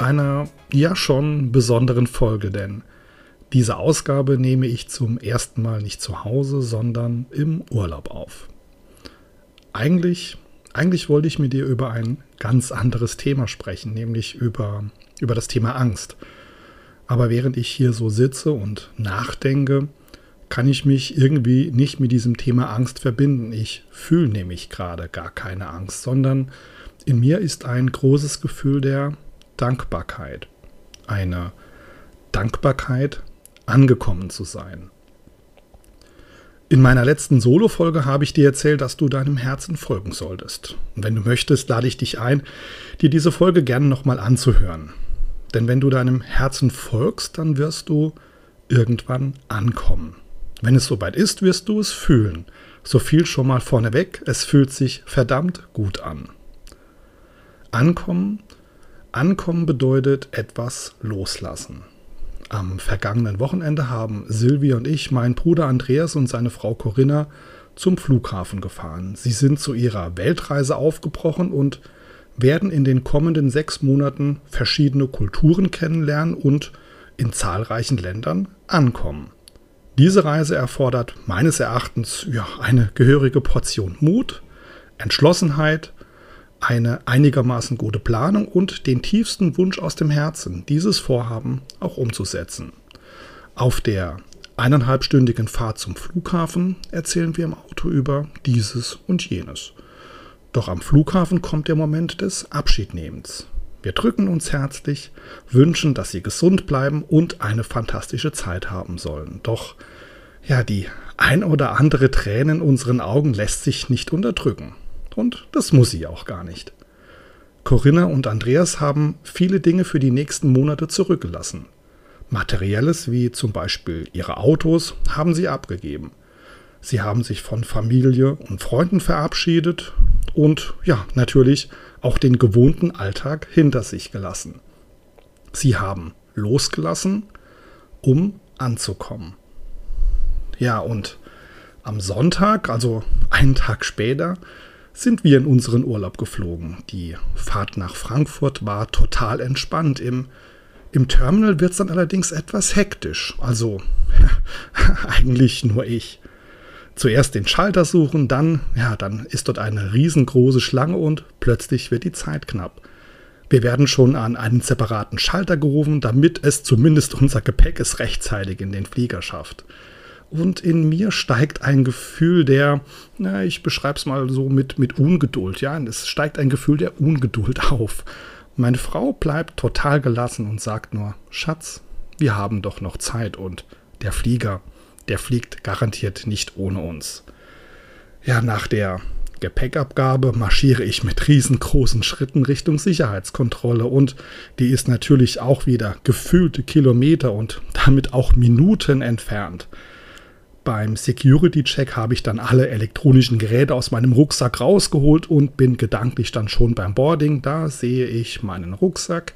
einer ja schon besonderen Folge, denn diese Ausgabe nehme ich zum ersten Mal nicht zu Hause, sondern im Urlaub auf. Eigentlich, eigentlich wollte ich mit dir über ein ganz anderes Thema sprechen, nämlich über, über das Thema Angst. Aber während ich hier so sitze und nachdenke, kann ich mich irgendwie nicht mit diesem Thema Angst verbinden. Ich fühle nämlich gerade gar keine Angst, sondern in mir ist ein großes Gefühl der Dankbarkeit. Eine Dankbarkeit, angekommen zu sein. In meiner letzten Solo-Folge habe ich dir erzählt, dass du deinem Herzen folgen solltest. Und wenn du möchtest, lade ich dich ein, dir diese Folge gerne nochmal anzuhören. Denn wenn du deinem Herzen folgst, dann wirst du irgendwann ankommen. Wenn es soweit ist, wirst du es fühlen. So viel schon mal vorneweg, es fühlt sich verdammt gut an. Ankommen Ankommen bedeutet etwas loslassen. Am vergangenen Wochenende haben Silvia und ich, mein Bruder Andreas und seine Frau Corinna zum Flughafen gefahren. Sie sind zu ihrer Weltreise aufgebrochen und werden in den kommenden sechs Monaten verschiedene Kulturen kennenlernen und in zahlreichen Ländern ankommen. Diese Reise erfordert meines Erachtens ja, eine gehörige Portion Mut, Entschlossenheit eine einigermaßen gute Planung und den tiefsten Wunsch aus dem Herzen, dieses Vorhaben auch umzusetzen. Auf der eineinhalbstündigen Fahrt zum Flughafen erzählen wir im Auto über dieses und jenes. Doch am Flughafen kommt der Moment des Abschiednehmens. Wir drücken uns herzlich, wünschen, dass sie gesund bleiben und eine fantastische Zeit haben sollen. Doch ja, die ein oder andere Träne in unseren Augen lässt sich nicht unterdrücken. Und das muss sie auch gar nicht. Corinna und Andreas haben viele Dinge für die nächsten Monate zurückgelassen. Materielles wie zum Beispiel ihre Autos haben sie abgegeben. Sie haben sich von Familie und Freunden verabschiedet und ja, natürlich auch den gewohnten Alltag hinter sich gelassen. Sie haben losgelassen, um anzukommen. Ja, und am Sonntag, also einen Tag später, sind wir in unseren Urlaub geflogen. Die Fahrt nach Frankfurt war total entspannt. Im, im Terminal wird es dann allerdings etwas hektisch. Also eigentlich nur ich. Zuerst den Schalter suchen, dann, ja, dann ist dort eine riesengroße Schlange und plötzlich wird die Zeit knapp. Wir werden schon an einen separaten Schalter gerufen, damit es zumindest unser Gepäck es rechtzeitig in den Flieger schafft und in mir steigt ein Gefühl der, na, ich beschreibe es mal so mit, mit Ungeduld, ja, es steigt ein Gefühl der Ungeduld auf. Meine Frau bleibt total gelassen und sagt nur, Schatz, wir haben doch noch Zeit und der Flieger, der fliegt garantiert nicht ohne uns. Ja, nach der Gepäckabgabe marschiere ich mit riesengroßen Schritten Richtung Sicherheitskontrolle und die ist natürlich auch wieder gefühlte Kilometer und damit auch Minuten entfernt. Beim Security-Check habe ich dann alle elektronischen Geräte aus meinem Rucksack rausgeholt und bin gedanklich dann schon beim Boarding. Da sehe ich meinen Rucksack,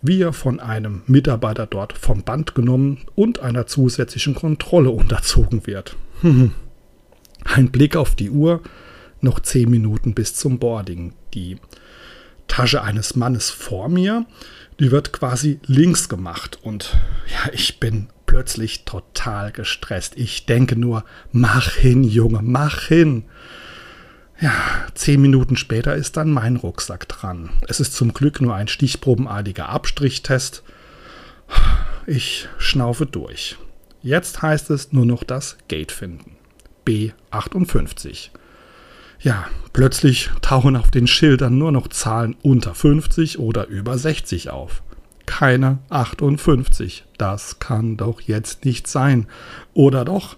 wie er von einem Mitarbeiter dort vom Band genommen und einer zusätzlichen Kontrolle unterzogen wird. Ein Blick auf die Uhr, noch zehn Minuten bis zum Boarding. Die Tasche eines Mannes vor mir, die wird quasi links gemacht und ja, ich bin plötzlich total gestresst. Ich denke nur, mach hin, Junge, mach hin. Ja, zehn Minuten später ist dann mein Rucksack dran. Es ist zum Glück nur ein stichprobenartiger Abstrichtest. Ich schnaufe durch. Jetzt heißt es nur noch das Gate finden. B58. Ja, plötzlich tauchen auf den Schildern nur noch Zahlen unter 50 oder über 60 auf keine 58. Das kann doch jetzt nicht sein. Oder doch?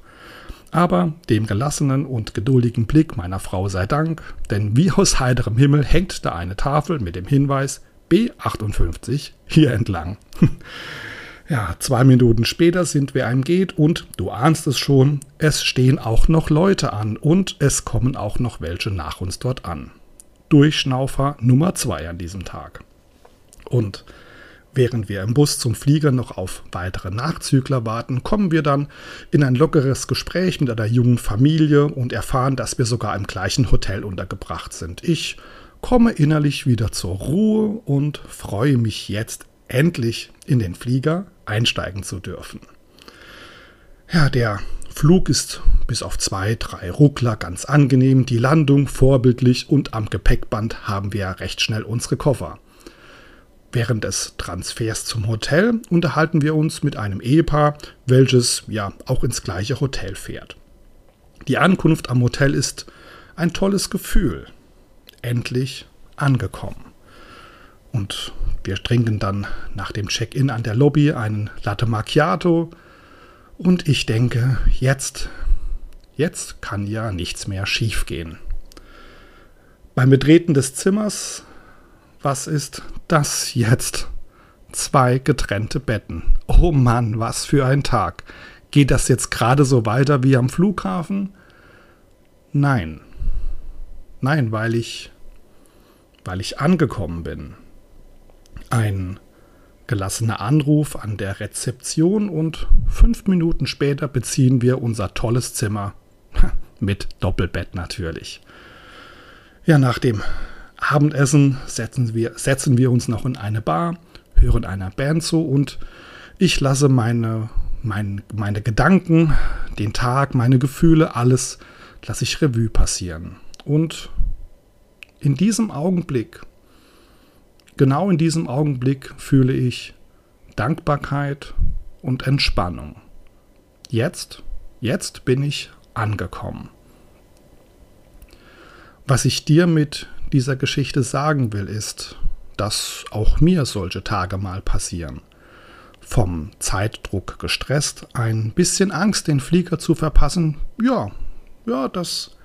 Aber dem gelassenen und geduldigen Blick meiner Frau sei Dank, denn wie aus heiterem Himmel hängt da eine Tafel mit dem Hinweis B58 hier entlang. Ja, zwei Minuten später sind wir einem Geht und du ahnst es schon, es stehen auch noch Leute an und es kommen auch noch welche nach uns dort an. Durchschnaufer Nummer zwei an diesem Tag. Und während wir im Bus zum Flieger noch auf weitere Nachzügler warten, kommen wir dann in ein lockeres Gespräch mit einer jungen Familie und erfahren, dass wir sogar im gleichen Hotel untergebracht sind. Ich komme innerlich wieder zur Ruhe und freue mich jetzt endlich in den Flieger einsteigen zu dürfen. Ja, der Flug ist bis auf zwei, drei Ruckler ganz angenehm, die Landung vorbildlich und am Gepäckband haben wir recht schnell unsere Koffer. Während des Transfers zum Hotel unterhalten wir uns mit einem Ehepaar, welches ja auch ins gleiche Hotel fährt. Die Ankunft am Hotel ist ein tolles Gefühl. Endlich angekommen. Und wir trinken dann nach dem Check-in an der Lobby einen Latte Macchiato. Und ich denke, jetzt, jetzt kann ja nichts mehr schiefgehen. Beim Betreten des Zimmers, was ist das jetzt? Zwei getrennte Betten. Oh Mann, was für ein Tag. Geht das jetzt gerade so weiter wie am Flughafen? Nein. Nein, weil ich weil ich angekommen bin. Ein gelassener Anruf an der Rezeption und fünf Minuten später beziehen wir unser tolles Zimmer. Mit Doppelbett natürlich. Ja, nach dem Abendessen setzen wir, setzen wir uns noch in eine Bar, hören einer Band zu und ich lasse meine, mein, meine Gedanken, den Tag, meine Gefühle, alles lasse ich Revue passieren. Und in diesem Augenblick, genau in diesem Augenblick fühle ich Dankbarkeit und Entspannung. Jetzt, jetzt bin ich angekommen. Was ich dir mit dieser Geschichte sagen will, ist, dass auch mir solche Tage mal passieren. Vom Zeitdruck gestresst, ein bisschen Angst, den Flieger zu verpassen, ja, ja, das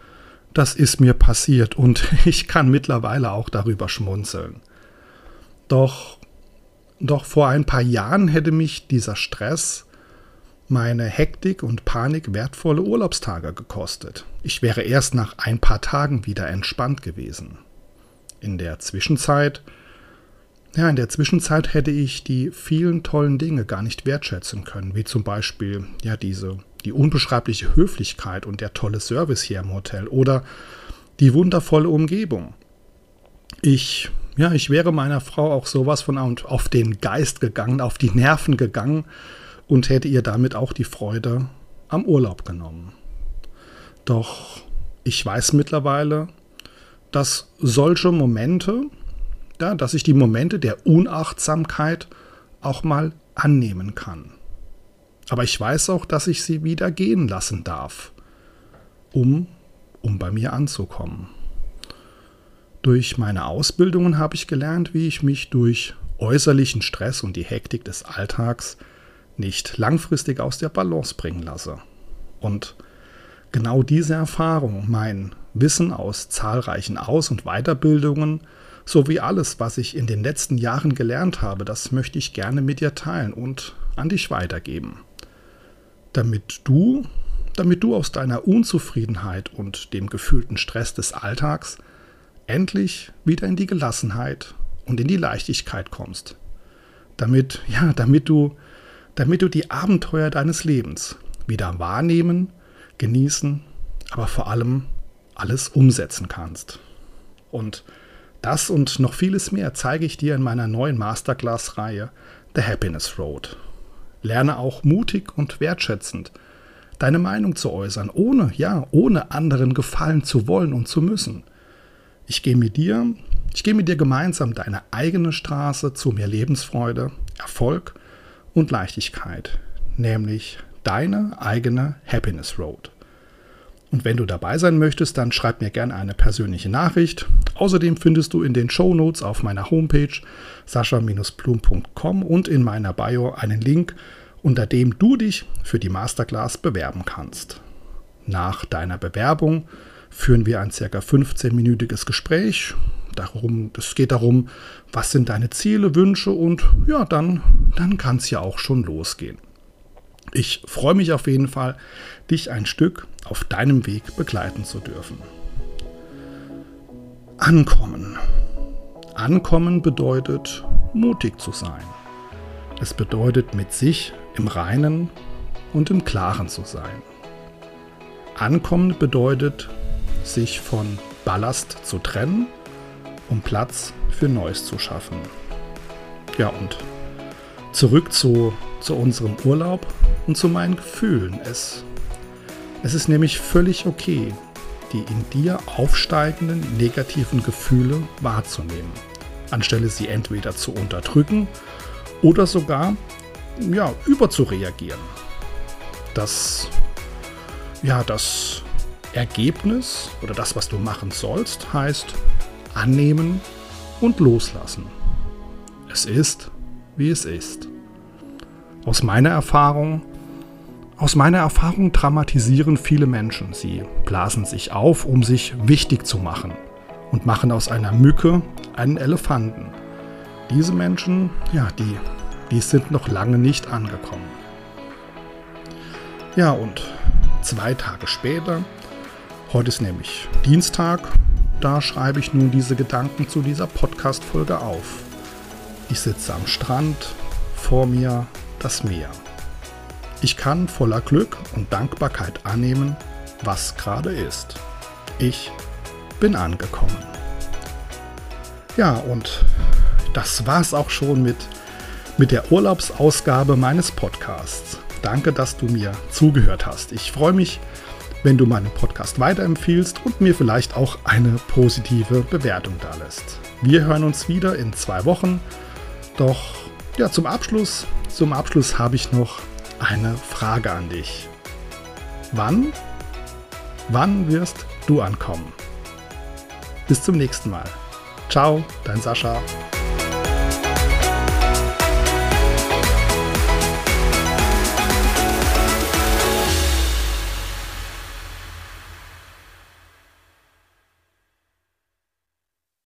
das ist mir passiert und ich kann mittlerweile auch darüber schmunzeln. Doch, doch vor ein paar Jahren hätte mich dieser Stress, meine Hektik und Panik wertvolle Urlaubstage gekostet. Ich wäre erst nach ein paar Tagen wieder entspannt gewesen. In der Zwischenzeit, ja, in der Zwischenzeit hätte ich die vielen tollen Dinge gar nicht wertschätzen können, wie zum Beispiel ja diese die unbeschreibliche Höflichkeit und der tolle Service hier im Hotel oder die wundervolle Umgebung. Ich, ja, ich wäre meiner Frau auch sowas von auf den Geist gegangen, auf die Nerven gegangen und hätte ihr damit auch die Freude am Urlaub genommen. Doch ich weiß mittlerweile, dass solche Momente, ja, dass ich die Momente der Unachtsamkeit auch mal annehmen kann. Aber ich weiß auch, dass ich sie wieder gehen lassen darf, um, um bei mir anzukommen. Durch meine Ausbildungen habe ich gelernt, wie ich mich durch äußerlichen Stress und die Hektik des Alltags nicht langfristig aus der Balance bringen lasse. Und genau diese Erfahrung, mein Wissen aus zahlreichen Aus- und Weiterbildungen sowie alles, was ich in den letzten Jahren gelernt habe, das möchte ich gerne mit dir teilen und an dich weitergeben damit du, damit du aus deiner Unzufriedenheit und dem gefühlten Stress des Alltags endlich wieder in die Gelassenheit und in die Leichtigkeit kommst. Damit, ja, damit du, damit du die Abenteuer deines Lebens wieder wahrnehmen, genießen, aber vor allem alles umsetzen kannst. Und das und noch vieles mehr zeige ich dir in meiner neuen Masterclass-Reihe The Happiness Road Lerne auch mutig und wertschätzend deine Meinung zu äußern, ohne, ja, ohne anderen gefallen zu wollen und zu müssen. Ich gehe mit dir, ich gehe mit dir gemeinsam deine eigene Straße zu mehr Lebensfreude, Erfolg und Leichtigkeit, nämlich deine eigene Happiness Road. Und wenn du dabei sein möchtest, dann schreib mir gerne eine persönliche Nachricht. Außerdem findest du in den Show Notes auf meiner Homepage sascha-blum.com und in meiner Bio einen Link, unter dem du dich für die Masterclass bewerben kannst. Nach deiner Bewerbung führen wir ein ca. 15-minütiges Gespräch, Darum, es geht darum, was sind deine Ziele, Wünsche und ja, dann, dann kann es ja auch schon losgehen. Ich freue mich auf jeden Fall, dich ein Stück auf deinem Weg begleiten zu dürfen. Ankommen. Ankommen bedeutet mutig zu sein. Es bedeutet mit sich im Reinen und im Klaren zu sein. Ankommen bedeutet sich von Ballast zu trennen, um Platz für Neues zu schaffen. Ja, und zurück zu, zu unserem Urlaub und zu meinen Gefühlen. Es, es ist nämlich völlig okay, die in dir aufsteigenden negativen Gefühle wahrzunehmen, anstelle sie entweder zu unterdrücken oder sogar ja, überzureagieren. Das, ja, das Ergebnis oder das, was du machen sollst, heißt annehmen und loslassen. Es ist, wie es ist. Aus meiner Erfahrung aus meiner Erfahrung dramatisieren viele Menschen. Sie blasen sich auf, um sich wichtig zu machen und machen aus einer Mücke einen Elefanten. Diese Menschen, ja, die, die sind noch lange nicht angekommen. Ja, und zwei Tage später, heute ist nämlich Dienstag, da schreibe ich nun diese Gedanken zu dieser Podcast-Folge auf. Ich sitze am Strand, vor mir das Meer. Ich kann voller Glück und Dankbarkeit annehmen, was gerade ist. Ich bin angekommen. Ja, und das war's auch schon mit, mit der Urlaubsausgabe meines Podcasts. Danke, dass du mir zugehört hast. Ich freue mich, wenn du meinen Podcast weiterempfiehlst und mir vielleicht auch eine positive Bewertung da lässt. Wir hören uns wieder in zwei Wochen. Doch ja, zum Abschluss, zum Abschluss habe ich noch eine Frage an dich. Wann, wann wirst du ankommen? Bis zum nächsten Mal. Ciao, dein Sascha.